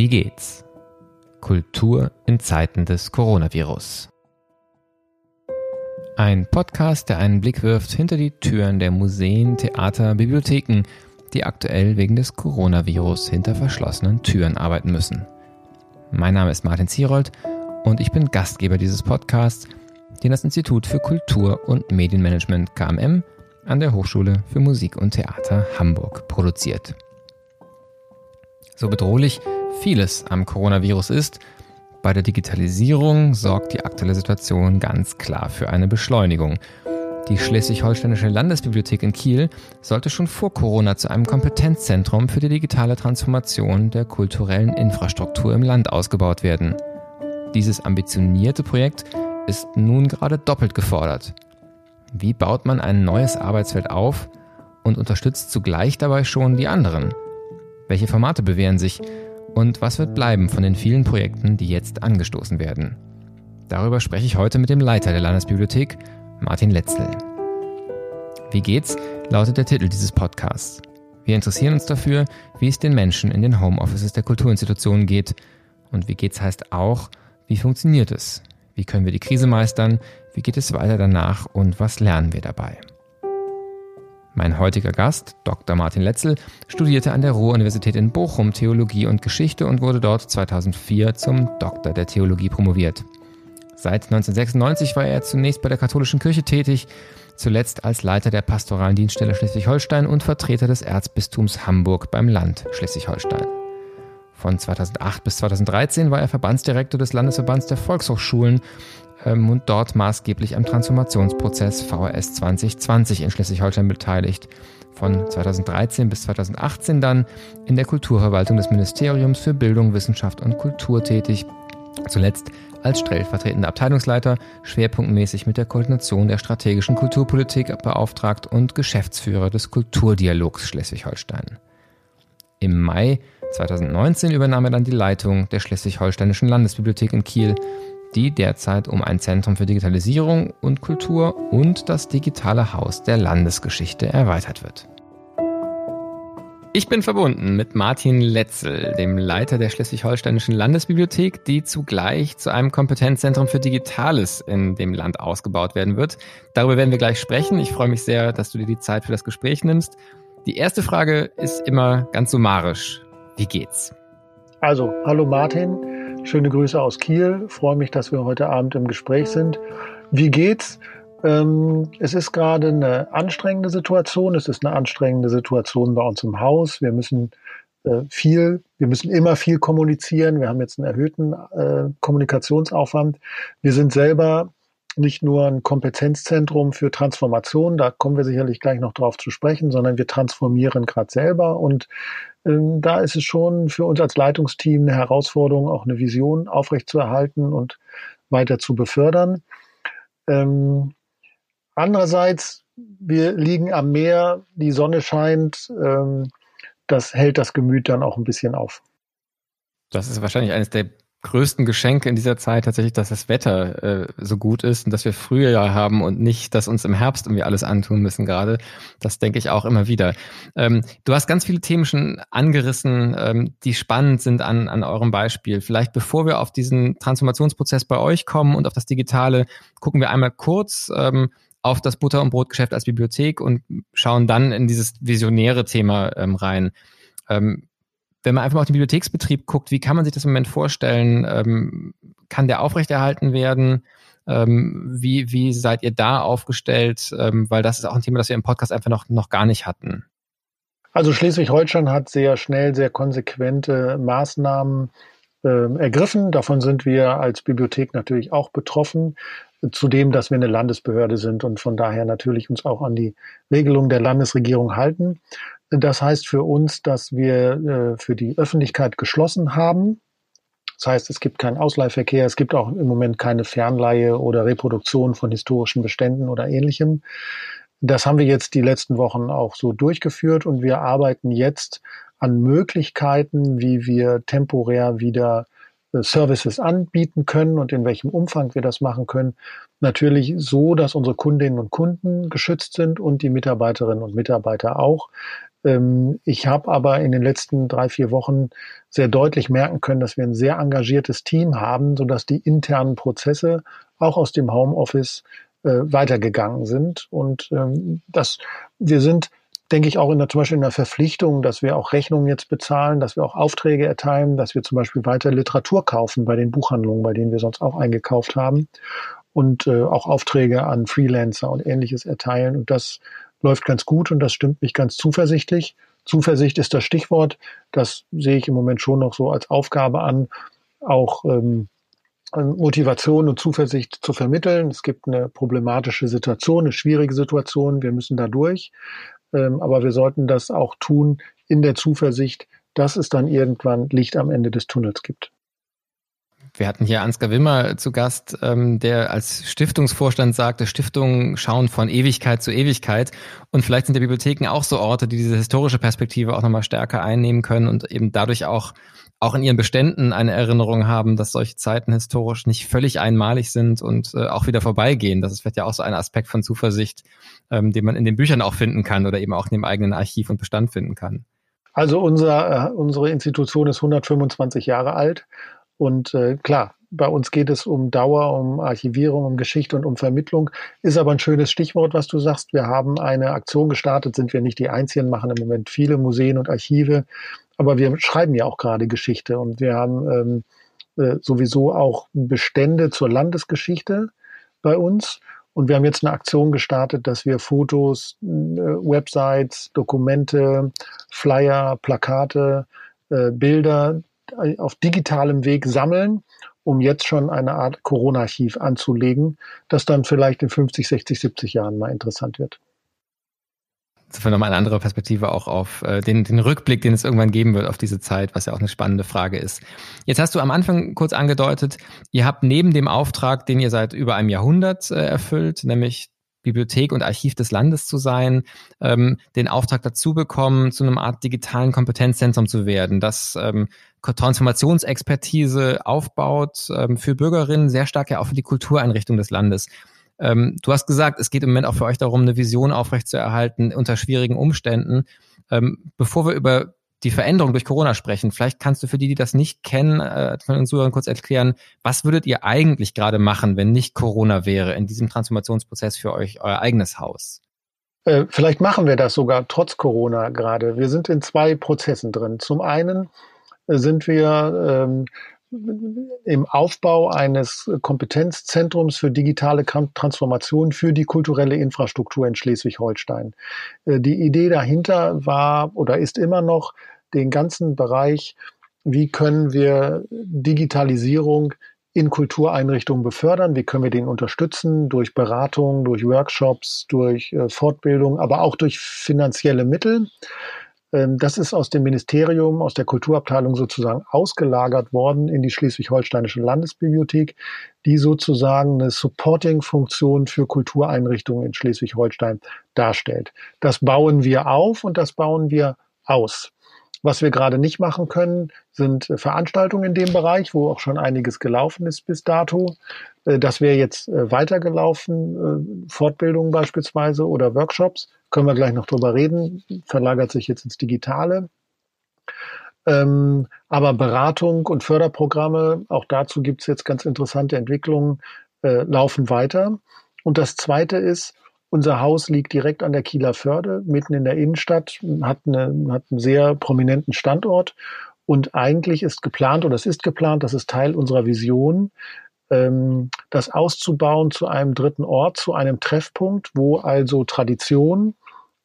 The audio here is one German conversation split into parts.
Wie geht's? Kultur in Zeiten des Coronavirus. Ein Podcast, der einen Blick wirft hinter die Türen der Museen, Theater, Bibliotheken, die aktuell wegen des Coronavirus hinter verschlossenen Türen arbeiten müssen. Mein Name ist Martin Zierold und ich bin Gastgeber dieses Podcasts, den das Institut für Kultur und Medienmanagement KMM an der Hochschule für Musik und Theater Hamburg produziert. So bedrohlich vieles am Coronavirus ist, bei der Digitalisierung sorgt die aktuelle Situation ganz klar für eine Beschleunigung. Die Schleswig-Holsteinische Landesbibliothek in Kiel sollte schon vor Corona zu einem Kompetenzzentrum für die digitale Transformation der kulturellen Infrastruktur im Land ausgebaut werden. Dieses ambitionierte Projekt ist nun gerade doppelt gefordert. Wie baut man ein neues Arbeitsfeld auf und unterstützt zugleich dabei schon die anderen? Welche Formate bewähren sich? Und was wird bleiben von den vielen Projekten, die jetzt angestoßen werden? Darüber spreche ich heute mit dem Leiter der Landesbibliothek, Martin Letzel. Wie geht's? lautet der Titel dieses Podcasts. Wir interessieren uns dafür, wie es den Menschen in den Homeoffices der Kulturinstitutionen geht. Und wie geht's heißt auch, wie funktioniert es? Wie können wir die Krise meistern? Wie geht es weiter danach und was lernen wir dabei? Mein heutiger Gast, Dr. Martin Letzel, studierte an der Ruhr-Universität in Bochum Theologie und Geschichte und wurde dort 2004 zum Doktor der Theologie promoviert. Seit 1996 war er zunächst bei der katholischen Kirche tätig, zuletzt als Leiter der pastoralen Dienststelle Schleswig-Holstein und Vertreter des Erzbistums Hamburg beim Land Schleswig-Holstein. Von 2008 bis 2013 war er Verbandsdirektor des Landesverbands der Volkshochschulen und dort maßgeblich am Transformationsprozess VRS 2020 in Schleswig-Holstein beteiligt. Von 2013 bis 2018 dann in der Kulturverwaltung des Ministeriums für Bildung, Wissenschaft und Kultur tätig. Zuletzt als stellvertretender Abteilungsleiter, schwerpunktmäßig mit der Koordination der strategischen Kulturpolitik beauftragt und Geschäftsführer des Kulturdialogs Schleswig-Holstein. Im Mai 2019 übernahm er dann die Leitung der Schleswig-Holsteinischen Landesbibliothek in Kiel die derzeit um ein Zentrum für Digitalisierung und Kultur und das digitale Haus der Landesgeschichte erweitert wird. Ich bin verbunden mit Martin Letzel, dem Leiter der Schleswig-Holsteinischen Landesbibliothek, die zugleich zu einem Kompetenzzentrum für Digitales in dem Land ausgebaut werden wird. Darüber werden wir gleich sprechen. Ich freue mich sehr, dass du dir die Zeit für das Gespräch nimmst. Die erste Frage ist immer ganz summarisch. Wie geht's? Also, hallo Martin. Schöne Grüße aus Kiel. Freue mich, dass wir heute Abend im Gespräch sind. Wie geht's? Ähm, es ist gerade eine anstrengende Situation. Es ist eine anstrengende Situation bei uns im Haus. Wir müssen äh, viel, wir müssen immer viel kommunizieren. Wir haben jetzt einen erhöhten äh, Kommunikationsaufwand. Wir sind selber nicht nur ein Kompetenzzentrum für Transformation, da kommen wir sicherlich gleich noch drauf zu sprechen, sondern wir transformieren gerade selber und ähm, da ist es schon für uns als Leitungsteam eine Herausforderung, auch eine Vision aufrechtzuerhalten und weiter zu befördern. Ähm, andererseits, wir liegen am Meer, die Sonne scheint, ähm, das hält das Gemüt dann auch ein bisschen auf. Das ist wahrscheinlich eines der größten Geschenke in dieser Zeit tatsächlich, dass das Wetter äh, so gut ist und dass wir Frühjahr haben und nicht, dass uns im Herbst irgendwie alles antun müssen gerade. Das denke ich auch immer wieder. Ähm, du hast ganz viele Themen schon angerissen, ähm, die spannend sind an, an eurem Beispiel. Vielleicht bevor wir auf diesen Transformationsprozess bei euch kommen und auf das Digitale, gucken wir einmal kurz ähm, auf das Butter- und Brotgeschäft als Bibliothek und schauen dann in dieses visionäre Thema ähm, rein. Ähm, wenn man einfach mal auf den Bibliotheksbetrieb guckt, wie kann man sich das im Moment vorstellen? Ähm, kann der aufrechterhalten werden? Ähm, wie, wie seid ihr da aufgestellt? Ähm, weil das ist auch ein Thema, das wir im Podcast einfach noch, noch gar nicht hatten. Also Schleswig-Holstein hat sehr schnell, sehr konsequente Maßnahmen äh, ergriffen. Davon sind wir als Bibliothek natürlich auch betroffen. Zudem, dass wir eine Landesbehörde sind und von daher natürlich uns auch an die Regelungen der Landesregierung halten. Das heißt für uns, dass wir äh, für die Öffentlichkeit geschlossen haben. Das heißt, es gibt keinen Ausleihverkehr, es gibt auch im Moment keine Fernleihe oder Reproduktion von historischen Beständen oder ähnlichem. Das haben wir jetzt die letzten Wochen auch so durchgeführt und wir arbeiten jetzt an Möglichkeiten, wie wir temporär wieder äh, Services anbieten können und in welchem Umfang wir das machen können. Natürlich so, dass unsere Kundinnen und Kunden geschützt sind und die Mitarbeiterinnen und Mitarbeiter auch. Ähm, ich habe aber in den letzten drei, vier Wochen sehr deutlich merken können, dass wir ein sehr engagiertes Team haben, sodass die internen Prozesse auch aus dem Homeoffice äh, weitergegangen sind. Und ähm, das, wir sind, denke ich, auch in der, zum Beispiel in der Verpflichtung, dass wir auch Rechnungen jetzt bezahlen, dass wir auch Aufträge erteilen, dass wir zum Beispiel weiter Literatur kaufen bei den Buchhandlungen, bei denen wir sonst auch eingekauft haben und äh, auch Aufträge an Freelancer und ähnliches erteilen. Und das läuft ganz gut und das stimmt mich ganz zuversichtlich. Zuversicht ist das Stichwort. Das sehe ich im Moment schon noch so als Aufgabe an, auch ähm, Motivation und Zuversicht zu vermitteln. Es gibt eine problematische Situation, eine schwierige Situation. Wir müssen da durch. Ähm, aber wir sollten das auch tun in der Zuversicht, dass es dann irgendwann Licht am Ende des Tunnels gibt. Wir hatten hier Ansgar Wimmer zu Gast, ähm, der als Stiftungsvorstand sagte, Stiftungen schauen von Ewigkeit zu Ewigkeit. Und vielleicht sind die Bibliotheken auch so Orte, die diese historische Perspektive auch nochmal stärker einnehmen können und eben dadurch auch, auch in ihren Beständen eine Erinnerung haben, dass solche Zeiten historisch nicht völlig einmalig sind und äh, auch wieder vorbeigehen. Das ist vielleicht ja auch so ein Aspekt von Zuversicht, ähm, den man in den Büchern auch finden kann oder eben auch in dem eigenen Archiv und Bestand finden kann. Also unser, äh, unsere Institution ist 125 Jahre alt und äh, klar, bei uns geht es um Dauer, um Archivierung, um Geschichte und um Vermittlung. Ist aber ein schönes Stichwort, was du sagst. Wir haben eine Aktion gestartet, sind wir nicht die Einzigen, machen im Moment viele Museen und Archive. Aber wir schreiben ja auch gerade Geschichte und wir haben ähm, äh, sowieso auch Bestände zur Landesgeschichte bei uns. Und wir haben jetzt eine Aktion gestartet, dass wir Fotos, äh, Websites, Dokumente, Flyer, Plakate, äh, Bilder auf digitalem Weg sammeln, um jetzt schon eine Art Corona-Archiv anzulegen, das dann vielleicht in 50, 60, 70 Jahren mal interessant wird. Insofern nochmal eine andere Perspektive auch auf äh, den, den Rückblick, den es irgendwann geben wird auf diese Zeit, was ja auch eine spannende Frage ist. Jetzt hast du am Anfang kurz angedeutet, ihr habt neben dem Auftrag, den ihr seit über einem Jahrhundert äh, erfüllt, nämlich Bibliothek und Archiv des Landes zu sein, ähm, den Auftrag dazu bekommen, zu einem Art digitalen Kompetenzzentrum zu werden, das ähm, Transformationsexpertise aufbaut ähm, für Bürgerinnen, sehr stark ja auch für die Kultureinrichtung des Landes. Ähm, du hast gesagt, es geht im Moment auch für euch darum, eine Vision aufrechtzuerhalten unter schwierigen Umständen. Ähm, bevor wir über die Veränderung durch Corona sprechen. Vielleicht kannst du für die, die das nicht kennen, äh, von uns Zuhörern kurz erklären, was würdet ihr eigentlich gerade machen, wenn nicht Corona wäre in diesem Transformationsprozess für euch, euer eigenes Haus? Äh, vielleicht machen wir das sogar trotz Corona gerade. Wir sind in zwei Prozessen drin. Zum einen sind wir ähm, im Aufbau eines Kompetenzzentrums für digitale Transformation für die kulturelle Infrastruktur in Schleswig-Holstein. Äh, die Idee dahinter war oder ist immer noch den ganzen Bereich, wie können wir Digitalisierung in Kultureinrichtungen befördern, wie können wir den unterstützen durch Beratung, durch Workshops, durch äh, Fortbildung, aber auch durch finanzielle Mittel. Ähm, das ist aus dem Ministerium, aus der Kulturabteilung sozusagen ausgelagert worden in die Schleswig-Holsteinische Landesbibliothek, die sozusagen eine Supporting-Funktion für Kultureinrichtungen in Schleswig-Holstein darstellt. Das bauen wir auf und das bauen wir aus. Was wir gerade nicht machen können, sind äh, Veranstaltungen in dem Bereich, wo auch schon einiges gelaufen ist bis dato. Äh, das wäre jetzt äh, weitergelaufen, Fortbildungen beispielsweise oder Workshops. Können wir gleich noch drüber reden. Verlagert sich jetzt ins Digitale. Ähm, aber Beratung und Förderprogramme, auch dazu gibt es jetzt ganz interessante Entwicklungen, laufen weiter. Und das Zweite ist, unser Haus liegt direkt an der Kieler Förde, mitten in der Innenstadt, hat, eine, hat einen sehr prominenten Standort. Und eigentlich ist geplant, oder es ist geplant, das ist Teil unserer Vision, ähm, das auszubauen zu einem dritten Ort, zu einem Treffpunkt, wo also Tradition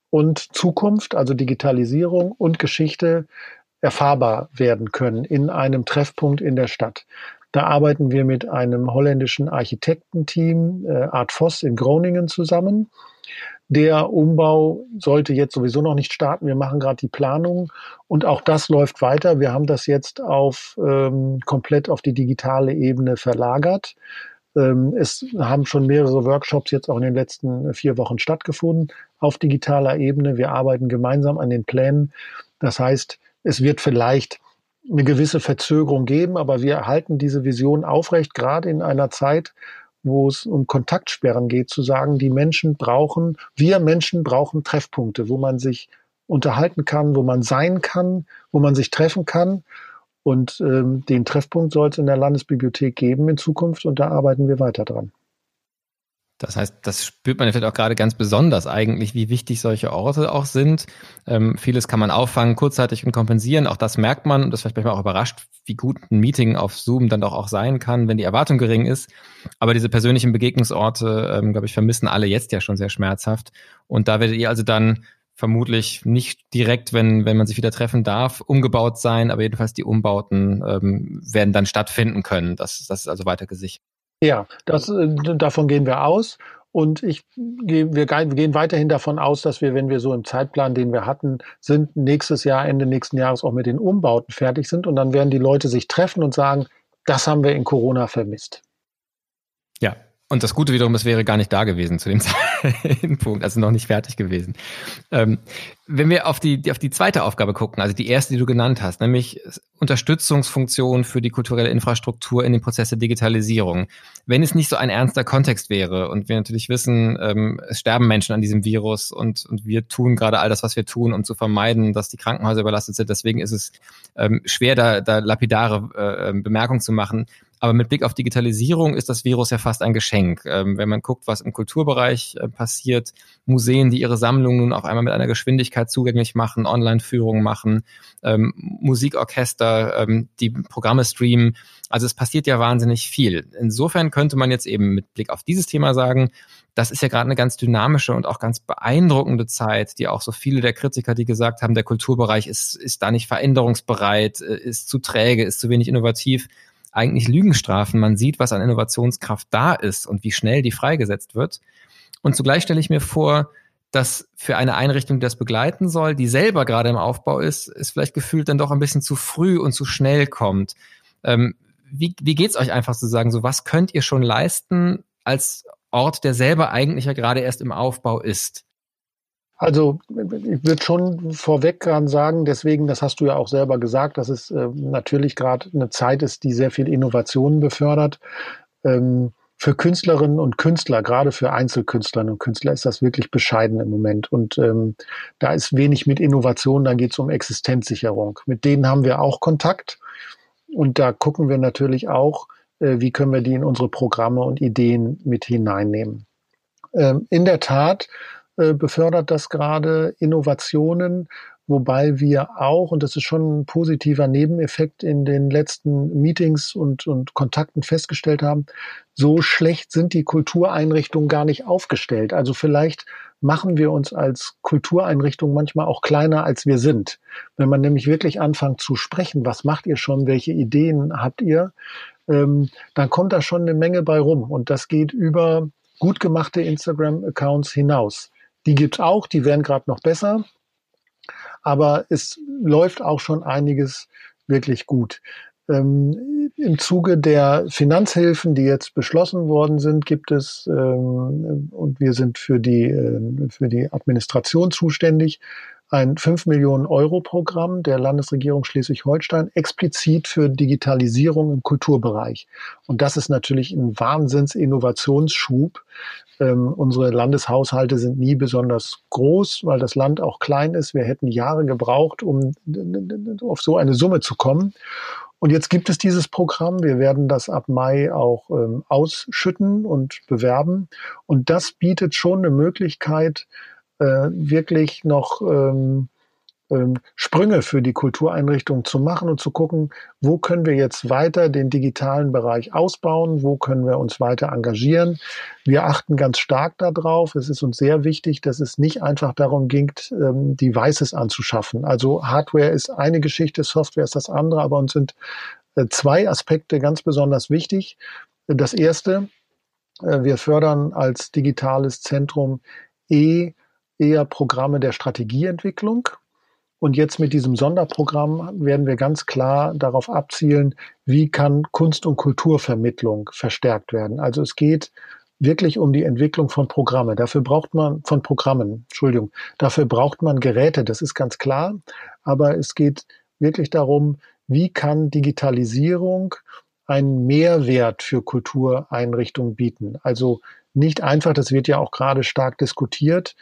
und Zukunft, also Digitalisierung und Geschichte erfahrbar werden können in einem Treffpunkt in der Stadt. Da arbeiten wir mit einem holländischen Architektenteam, äh, Art Voss in Groningen zusammen. Der Umbau sollte jetzt sowieso noch nicht starten. Wir machen gerade die Planung und auch das läuft weiter. Wir haben das jetzt auf ähm, komplett auf die digitale Ebene verlagert. Ähm, es haben schon mehrere Workshops jetzt auch in den letzten vier Wochen stattgefunden auf digitaler Ebene. Wir arbeiten gemeinsam an den Plänen. Das heißt, es wird vielleicht eine gewisse Verzögerung geben, aber wir halten diese Vision aufrecht, gerade in einer Zeit, wo es um Kontaktsperren geht, zu sagen, die Menschen brauchen, wir Menschen brauchen Treffpunkte, wo man sich unterhalten kann, wo man sein kann, wo man sich treffen kann. Und ähm, den Treffpunkt soll es in der Landesbibliothek geben in Zukunft und da arbeiten wir weiter dran. Das heißt, das spürt man vielleicht auch gerade ganz besonders eigentlich, wie wichtig solche Orte auch sind. Ähm, vieles kann man auffangen, kurzzeitig und kompensieren. Auch das merkt man und das vielleicht manchmal auch überrascht, wie gut ein Meeting auf Zoom dann doch auch sein kann, wenn die Erwartung gering ist. Aber diese persönlichen Begegnungsorte, ähm, glaube ich, vermissen alle jetzt ja schon sehr schmerzhaft. Und da werdet ihr also dann vermutlich nicht direkt, wenn, wenn man sich wieder treffen darf, umgebaut sein, aber jedenfalls die Umbauten ähm, werden dann stattfinden können. Das, das ist also weiter gesichert. Ja, das, äh, davon gehen wir aus. Und ich, wir gehen weiterhin davon aus, dass wir, wenn wir so im Zeitplan, den wir hatten, sind, nächstes Jahr, Ende nächsten Jahres auch mit den Umbauten fertig sind. Und dann werden die Leute sich treffen und sagen, das haben wir in Corona vermisst. Ja, und das Gute wiederum, es wäre gar nicht da gewesen zu dem Zeitpunkt, also noch nicht fertig gewesen. Ähm, wenn wir auf die, auf die zweite Aufgabe gucken, also die erste, die du genannt hast, nämlich Unterstützungsfunktion für die kulturelle Infrastruktur in den Prozess der Digitalisierung. Wenn es nicht so ein ernster Kontext wäre und wir natürlich wissen, ähm, es sterben Menschen an diesem Virus und, und wir tun gerade all das, was wir tun, um zu vermeiden, dass die Krankenhäuser überlastet sind. Deswegen ist es ähm, schwer, da, da lapidare äh, ähm, Bemerkungen zu machen. Aber mit Blick auf Digitalisierung ist das Virus ja fast ein Geschenk. Ähm, wenn man guckt, was im Kulturbereich äh, passiert, Museen, die ihre Sammlungen nun auf einmal mit einer Geschwindigkeit zugänglich machen, Online-Führungen machen, ähm, Musikorchester, ähm, die Programme streamen. Also es passiert ja wahnsinnig viel. Insofern könnte man jetzt eben mit Blick auf dieses Thema sagen, das ist ja gerade eine ganz dynamische und auch ganz beeindruckende Zeit, die auch so viele der Kritiker, die gesagt haben, der Kulturbereich ist, ist da nicht veränderungsbereit, äh, ist zu träge, ist zu wenig innovativ, eigentlich Lügen strafen. Man sieht, was an Innovationskraft da ist und wie schnell die freigesetzt wird. Und zugleich stelle ich mir vor, dass für eine Einrichtung, die das begleiten soll, die selber gerade im Aufbau ist, es vielleicht gefühlt dann doch ein bisschen zu früh und zu schnell kommt. Ähm, wie, wie geht's euch einfach zu sagen, so was könnt ihr schon leisten als Ort, der selber eigentlich ja gerade erst im Aufbau ist? Also ich würde schon vorweg sagen, deswegen, das hast du ja auch selber gesagt, dass es äh, natürlich gerade eine Zeit ist, die sehr viel Innovationen befördert. Ähm, für Künstlerinnen und Künstler, gerade für Einzelkünstlerinnen und Künstler, ist das wirklich bescheiden im Moment. Und ähm, da ist wenig mit Innovation, da geht es um Existenzsicherung. Mit denen haben wir auch Kontakt. Und da gucken wir natürlich auch, äh, wie können wir die in unsere Programme und Ideen mit hineinnehmen. Ähm, in der Tat befördert das gerade Innovationen, wobei wir auch, und das ist schon ein positiver Nebeneffekt in den letzten Meetings und, und Kontakten festgestellt haben, so schlecht sind die Kultureinrichtungen gar nicht aufgestellt. Also vielleicht machen wir uns als Kultureinrichtung manchmal auch kleiner, als wir sind. Wenn man nämlich wirklich anfängt zu sprechen, was macht ihr schon, welche Ideen habt ihr, ähm, dann kommt da schon eine Menge bei rum. Und das geht über gut gemachte Instagram-Accounts hinaus. Die gibt's auch, die werden gerade noch besser. Aber es läuft auch schon einiges wirklich gut. Ähm, Im Zuge der Finanzhilfen, die jetzt beschlossen worden sind, gibt es, ähm, und wir sind für die, äh, für die Administration zuständig, ein 5 Millionen Euro Programm der Landesregierung Schleswig-Holstein explizit für Digitalisierung im Kulturbereich. Und das ist natürlich ein Wahnsinns-Innovationsschub. Ähm, unsere Landeshaushalte sind nie besonders groß, weil das Land auch klein ist. Wir hätten Jahre gebraucht, um auf so eine Summe zu kommen. Und jetzt gibt es dieses Programm. Wir werden das ab Mai auch ähm, ausschütten und bewerben. Und das bietet schon eine Möglichkeit, äh, wirklich noch ähm, ähm, Sprünge für die Kultureinrichtung zu machen und zu gucken, wo können wir jetzt weiter den digitalen Bereich ausbauen, wo können wir uns weiter engagieren. Wir achten ganz stark darauf. Es ist uns sehr wichtig, dass es nicht einfach darum ging, ähm, Devices anzuschaffen. Also Hardware ist eine Geschichte, Software ist das andere, aber uns sind äh, zwei Aspekte ganz besonders wichtig. Das erste, äh, wir fördern als digitales Zentrum eh eher Programme der Strategieentwicklung. Und jetzt mit diesem Sonderprogramm werden wir ganz klar darauf abzielen, wie kann Kunst- und Kulturvermittlung verstärkt werden. Also es geht wirklich um die Entwicklung von Programmen. Dafür braucht man, von Programmen, Entschuldigung, dafür braucht man Geräte, das ist ganz klar. Aber es geht wirklich darum, wie kann Digitalisierung einen Mehrwert für Kultureinrichtungen bieten. Also nicht einfach, das wird ja auch gerade stark diskutiert,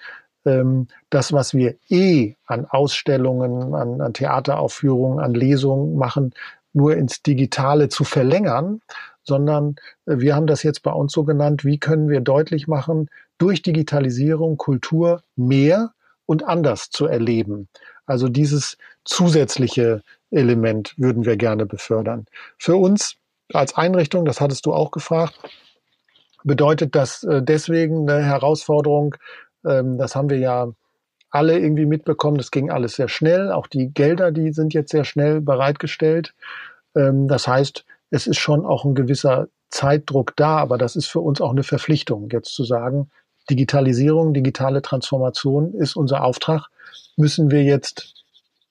das, was wir eh an Ausstellungen, an, an Theateraufführungen, an Lesungen machen, nur ins Digitale zu verlängern, sondern äh, wir haben das jetzt bei uns so genannt, wie können wir deutlich machen, durch Digitalisierung Kultur mehr und anders zu erleben. Also dieses zusätzliche Element würden wir gerne befördern. Für uns als Einrichtung, das hattest du auch gefragt, bedeutet das äh, deswegen eine Herausforderung. Ähm, das haben wir ja alle irgendwie mitbekommen. Das ging alles sehr schnell. Auch die Gelder, die sind jetzt sehr schnell bereitgestellt. Ähm, das heißt, es ist schon auch ein gewisser Zeitdruck da, aber das ist für uns auch eine Verpflichtung, jetzt zu sagen, Digitalisierung, digitale Transformation ist unser Auftrag, müssen wir jetzt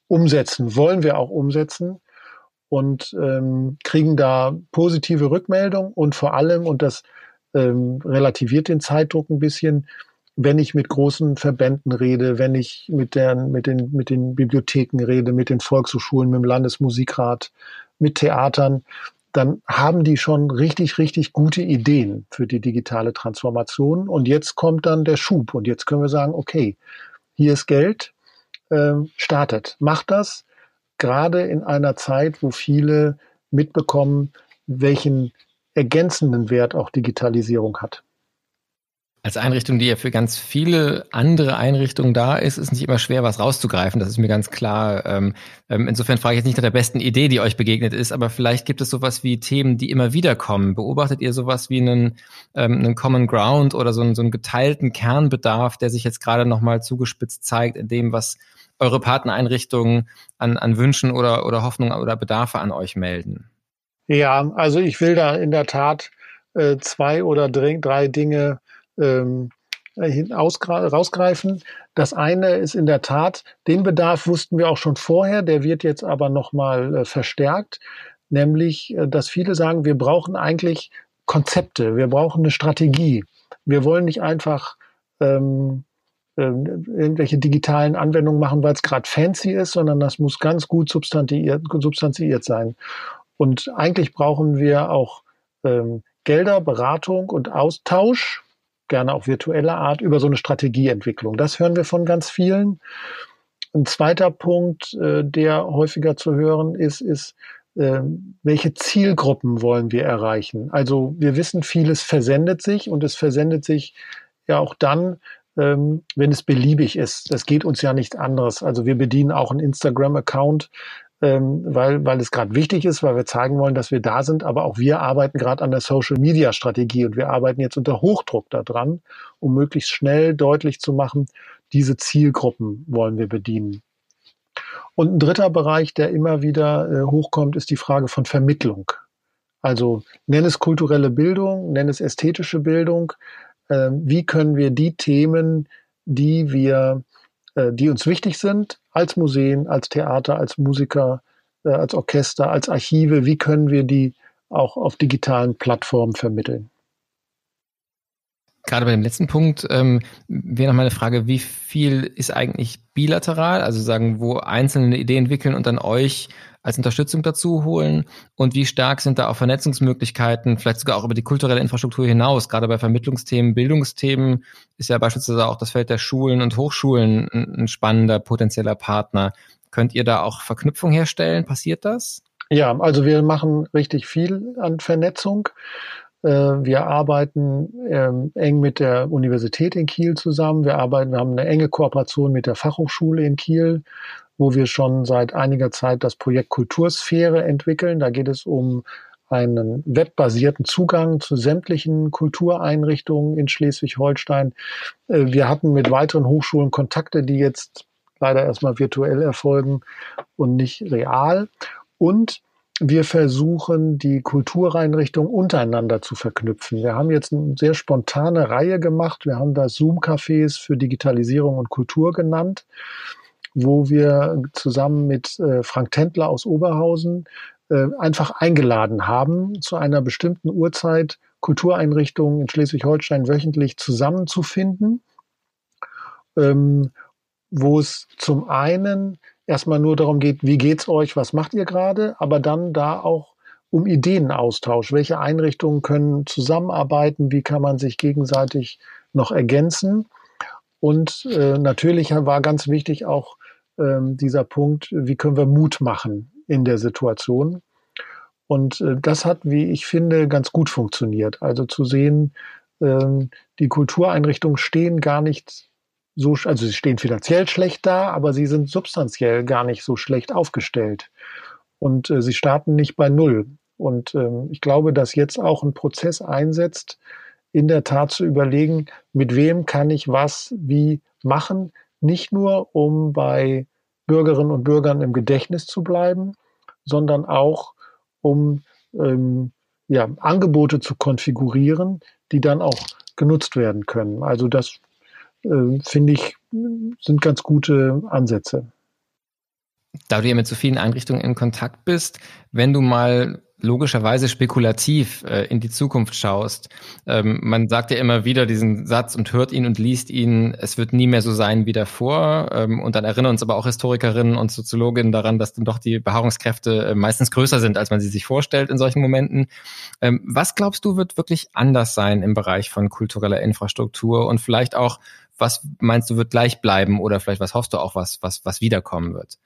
umsetzen, wollen wir auch umsetzen und ähm, kriegen da positive Rückmeldung und vor allem, und das ähm, relativiert den Zeitdruck ein bisschen, wenn ich mit großen Verbänden rede, wenn ich mit, der, mit, den, mit den Bibliotheken rede, mit den Volkshochschulen, mit dem Landesmusikrat, mit Theatern, dann haben die schon richtig, richtig gute Ideen für die digitale Transformation. Und jetzt kommt dann der Schub. Und jetzt können wir sagen, okay, hier ist Geld, äh, startet, macht das, gerade in einer Zeit, wo viele mitbekommen, welchen ergänzenden Wert auch Digitalisierung hat. Als Einrichtung, die ja für ganz viele andere Einrichtungen da ist, ist nicht immer schwer, was rauszugreifen. Das ist mir ganz klar. Ähm, ähm, insofern frage ich jetzt nicht nach der besten Idee, die euch begegnet ist, aber vielleicht gibt es sowas wie Themen, die immer wieder kommen. Beobachtet ihr sowas wie einen, ähm, einen Common Ground oder so einen, so einen geteilten Kernbedarf, der sich jetzt gerade nochmal zugespitzt zeigt in dem, was eure Partnereinrichtungen an, an Wünschen oder, oder Hoffnungen oder Bedarfe an euch melden? Ja, also ich will da in der Tat äh, zwei oder drei Dinge ähm, rausgreifen. Das eine ist in der Tat, den Bedarf wussten wir auch schon vorher, der wird jetzt aber nochmal äh, verstärkt, nämlich, äh, dass viele sagen, wir brauchen eigentlich Konzepte, wir brauchen eine Strategie. Wir wollen nicht einfach ähm, äh, irgendwelche digitalen Anwendungen machen, weil es gerade fancy ist, sondern das muss ganz gut substanziiert, substanziiert sein. Und eigentlich brauchen wir auch ähm, Gelder, Beratung und Austausch gerne auch virtueller Art, über so eine Strategieentwicklung. Das hören wir von ganz vielen. Ein zweiter Punkt, äh, der häufiger zu hören ist, ist, äh, welche Zielgruppen wollen wir erreichen? Also wir wissen, vieles versendet sich und es versendet sich ja auch dann, ähm, wenn es beliebig ist. Das geht uns ja nicht anderes. Also wir bedienen auch einen Instagram-Account, ähm, weil, weil es gerade wichtig ist, weil wir zeigen wollen, dass wir da sind. Aber auch wir arbeiten gerade an der Social-Media-Strategie und wir arbeiten jetzt unter Hochdruck daran, um möglichst schnell deutlich zu machen, diese Zielgruppen wollen wir bedienen. Und ein dritter Bereich, der immer wieder äh, hochkommt, ist die Frage von Vermittlung. Also nenn es kulturelle Bildung, nenn es ästhetische Bildung. Äh, wie können wir die Themen, die wir die uns wichtig sind, als Museen, als Theater, als Musiker, äh, als Orchester, als Archive, wie können wir die auch auf digitalen Plattformen vermitteln? Gerade bei dem letzten Punkt ähm, wäre noch mal eine Frage, wie viel ist eigentlich bilateral, also sagen, wo einzelne Ideen entwickeln und dann euch als Unterstützung dazu holen und wie stark sind da auch Vernetzungsmöglichkeiten, vielleicht sogar auch über die kulturelle Infrastruktur hinaus, gerade bei Vermittlungsthemen, Bildungsthemen ist ja beispielsweise auch das Feld der Schulen und Hochschulen ein, ein spannender potenzieller Partner. Könnt ihr da auch Verknüpfung herstellen? Passiert das? Ja, also wir machen richtig viel an Vernetzung. Äh, wir arbeiten ähm, eng mit der Universität in Kiel zusammen. Wir arbeiten, wir haben eine enge Kooperation mit der Fachhochschule in Kiel wo wir schon seit einiger Zeit das Projekt Kultursphäre entwickeln. Da geht es um einen webbasierten Zugang zu sämtlichen Kultureinrichtungen in Schleswig-Holstein. Äh, wir hatten mit weiteren Hochschulen Kontakte, die jetzt leider erstmal virtuell erfolgen und nicht real. Und wir versuchen, die Kultureinrichtungen untereinander zu verknüpfen. Wir haben jetzt eine sehr spontane Reihe gemacht. Wir haben da Zoom-Cafés für Digitalisierung und Kultur genannt wo wir zusammen mit äh, Frank Tendler aus Oberhausen äh, einfach eingeladen haben, zu einer bestimmten Uhrzeit Kultureinrichtungen in Schleswig-Holstein wöchentlich zusammenzufinden, ähm, wo es zum einen erstmal nur darum geht, wie geht's euch, was macht ihr gerade, aber dann da auch um Ideenaustausch. Welche Einrichtungen können zusammenarbeiten? Wie kann man sich gegenseitig noch ergänzen? Und äh, natürlich war ganz wichtig auch ähm, dieser Punkt, wie können wir Mut machen in der Situation. Und äh, das hat, wie ich finde, ganz gut funktioniert. Also zu sehen, ähm, die Kultureinrichtungen stehen gar nicht so, also sie stehen finanziell schlecht da, aber sie sind substanziell gar nicht so schlecht aufgestellt. Und äh, sie starten nicht bei Null. Und ähm, ich glaube, dass jetzt auch ein Prozess einsetzt, in der Tat zu überlegen, mit wem kann ich was wie machen, nicht nur um bei Bürgerinnen und Bürgern im Gedächtnis zu bleiben, sondern auch um ähm, ja, Angebote zu konfigurieren, die dann auch genutzt werden können. Also das äh, finde ich sind ganz gute Ansätze. Da du ja mit so vielen Einrichtungen in Kontakt bist, wenn du mal logischerweise spekulativ äh, in die Zukunft schaust. Ähm, man sagt ja immer wieder diesen Satz und hört ihn und liest ihn, es wird nie mehr so sein wie davor. Ähm, und dann erinnern uns aber auch Historikerinnen und Soziologinnen daran, dass dann doch die Beharrungskräfte äh, meistens größer sind, als man sie sich vorstellt in solchen Momenten. Ähm, was glaubst du, wird wirklich anders sein im Bereich von kultureller Infrastruktur und vielleicht auch, was meinst du, wird gleich bleiben oder vielleicht was hoffst du auch, was, was, was wiederkommen wird?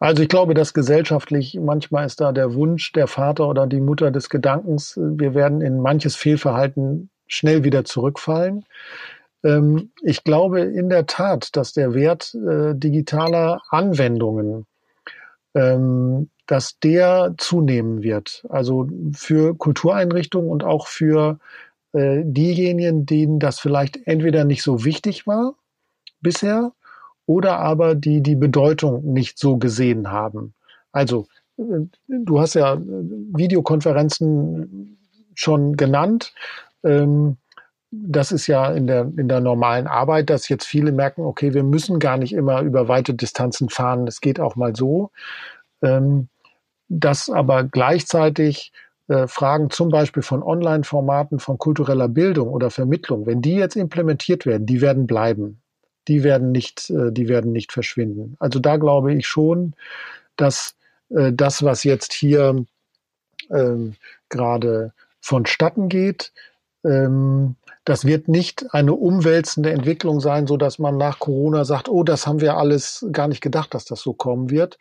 Also ich glaube, dass gesellschaftlich manchmal ist da der Wunsch der Vater oder die Mutter des Gedankens, wir werden in manches Fehlverhalten schnell wieder zurückfallen. Ähm, ich glaube in der Tat, dass der Wert äh, digitaler Anwendungen, ähm, dass der zunehmen wird. Also für Kultureinrichtungen und auch für äh, diejenigen, denen das vielleicht entweder nicht so wichtig war bisher oder aber die die Bedeutung nicht so gesehen haben. Also äh, du hast ja äh, Videokonferenzen schon genannt. Ähm, das ist ja in der, in der normalen Arbeit, dass jetzt viele merken, okay, wir müssen gar nicht immer über weite Distanzen fahren. Es geht auch mal so. Ähm, dass aber gleichzeitig Fragen zum Beispiel von Online-Formaten, von kultureller Bildung oder Vermittlung, wenn die jetzt implementiert werden, die werden bleiben die werden nicht, äh, die werden nicht verschwinden. Also da glaube ich schon, dass äh, das, was jetzt hier ähm, gerade vonstatten geht, ähm, das wird nicht eine umwälzende Entwicklung sein, so dass man nach Corona sagt, oh, das haben wir alles gar nicht gedacht, dass das so kommen wird.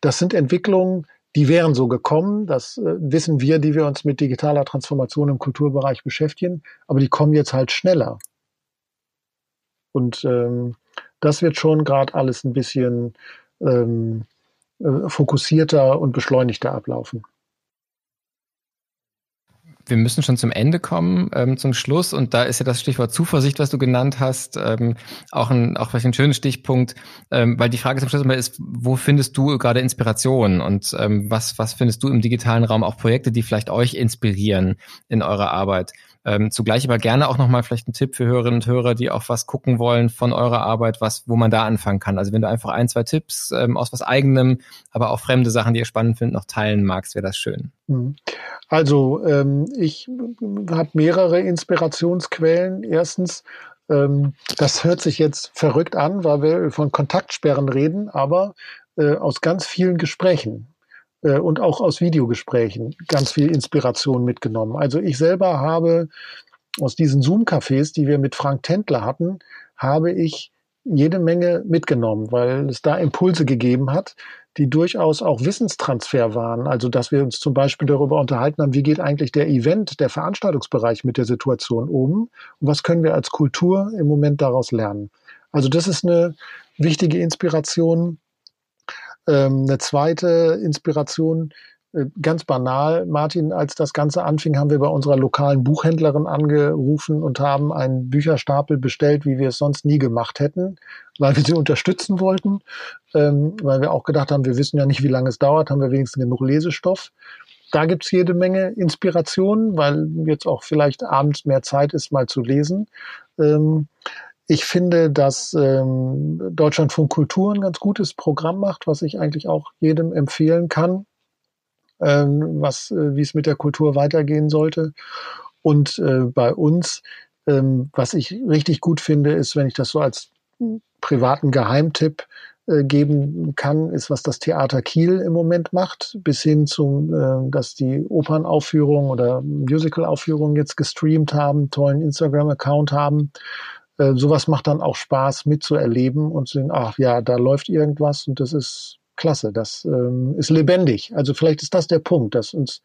Das sind Entwicklungen, die wären so gekommen. Das äh, wissen wir, die wir uns mit digitaler Transformation im Kulturbereich beschäftigen. Aber die kommen jetzt halt schneller. Und ähm, das wird schon gerade alles ein bisschen ähm, äh, fokussierter und beschleunigter ablaufen wir müssen schon zum Ende kommen, ähm, zum Schluss. Und da ist ja das Stichwort Zuversicht, was du genannt hast, ähm, auch ein, auch vielleicht ein schöner Stichpunkt, ähm, weil die Frage zum Schluss immer ist, wo findest du gerade Inspiration und ähm, was, was findest du im digitalen Raum auch Projekte, die vielleicht euch inspirieren in eurer Arbeit? Ähm, zugleich aber gerne auch nochmal vielleicht ein Tipp für Hörerinnen und Hörer, die auch was gucken wollen von eurer Arbeit, was, wo man da anfangen kann. Also wenn du einfach ein, zwei Tipps ähm, aus was eigenem, aber auch fremde Sachen, die ihr spannend findet, noch teilen magst, wäre das schön. Mhm. Also ähm, ich habe mehrere Inspirationsquellen. Erstens, ähm, das hört sich jetzt verrückt an, weil wir von Kontaktsperren reden, aber äh, aus ganz vielen Gesprächen und auch aus Videogesprächen ganz viel Inspiration mitgenommen. Also ich selber habe aus diesen Zoom-Cafés, die wir mit Frank Tendler hatten, habe ich jede Menge mitgenommen, weil es da Impulse gegeben hat, die durchaus auch Wissenstransfer waren. Also, dass wir uns zum Beispiel darüber unterhalten haben, wie geht eigentlich der Event, der Veranstaltungsbereich mit der Situation um und was können wir als Kultur im Moment daraus lernen. Also, das ist eine wichtige Inspiration. Ähm, eine zweite Inspiration, äh, ganz banal, Martin, als das Ganze anfing, haben wir bei unserer lokalen Buchhändlerin angerufen und haben einen Bücherstapel bestellt, wie wir es sonst nie gemacht hätten, weil wir sie unterstützen wollten, ähm, weil wir auch gedacht haben, wir wissen ja nicht, wie lange es dauert, haben wir wenigstens genug Lesestoff. Da gibt's jede Menge Inspirationen, weil jetzt auch vielleicht abends mehr Zeit ist, mal zu lesen. Ähm, ich finde, dass ähm, Deutschlandfunk Kultur ein ganz gutes Programm macht, was ich eigentlich auch jedem empfehlen kann, ähm, was, äh, wie es mit der Kultur weitergehen sollte. Und äh, bei uns, ähm, was ich richtig gut finde, ist, wenn ich das so als privaten Geheimtipp äh, geben kann, ist, was das Theater Kiel im Moment macht, bis hin zum, äh, dass die Opernaufführungen oder Musicalaufführungen jetzt gestreamt haben, tollen Instagram-Account haben äh, sowas macht dann auch Spaß mitzuerleben und zu sehen, ach ja, da läuft irgendwas und das ist klasse, das ähm, ist lebendig. Also vielleicht ist das der Punkt, dass uns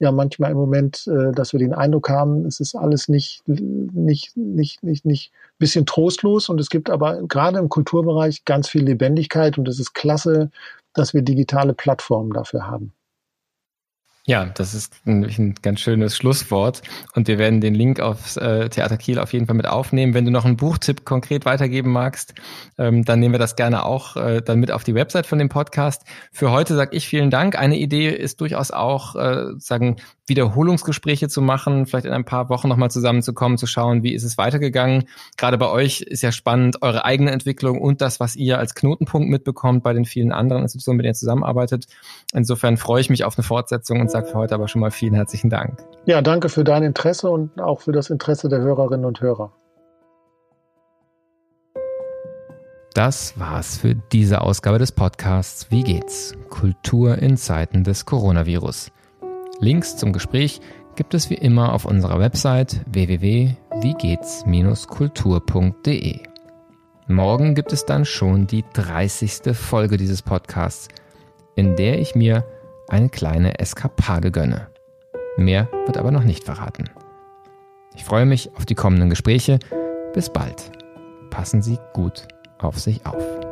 ja manchmal im Moment, äh, dass wir den Eindruck haben, es ist alles nicht, nicht, nicht, nicht, nicht bisschen trostlos und es gibt aber gerade im Kulturbereich ganz viel Lebendigkeit und es ist klasse, dass wir digitale Plattformen dafür haben. Ja, das ist ein, ein, ganz schönes Schlusswort. Und wir werden den Link aufs äh, Theater Kiel auf jeden Fall mit aufnehmen. Wenn du noch einen Buchtipp konkret weitergeben magst, ähm, dann nehmen wir das gerne auch äh, dann mit auf die Website von dem Podcast. Für heute sage ich vielen Dank. Eine Idee ist durchaus auch, äh, sagen, Wiederholungsgespräche zu machen, vielleicht in ein paar Wochen nochmal zusammenzukommen, zu schauen, wie ist es weitergegangen. Gerade bei euch ist ja spannend, eure eigene Entwicklung und das, was ihr als Knotenpunkt mitbekommt bei den vielen anderen Institutionen, mit denen ihr zusammenarbeitet. Insofern freue ich mich auf eine Fortsetzung und sage für heute aber schon mal vielen herzlichen Dank. Ja, danke für dein Interesse und auch für das Interesse der Hörerinnen und Hörer. Das war's für diese Ausgabe des Podcasts Wie geht's? Kultur in Zeiten des Coronavirus. Links zum Gespräch gibt es wie immer auf unserer Website www.wiegehts-kultur.de. Morgen gibt es dann schon die 30. Folge dieses Podcasts, in der ich mir eine kleine Eskapade gönne. Mehr wird aber noch nicht verraten. Ich freue mich auf die kommenden Gespräche. Bis bald. Passen Sie gut auf sich auf.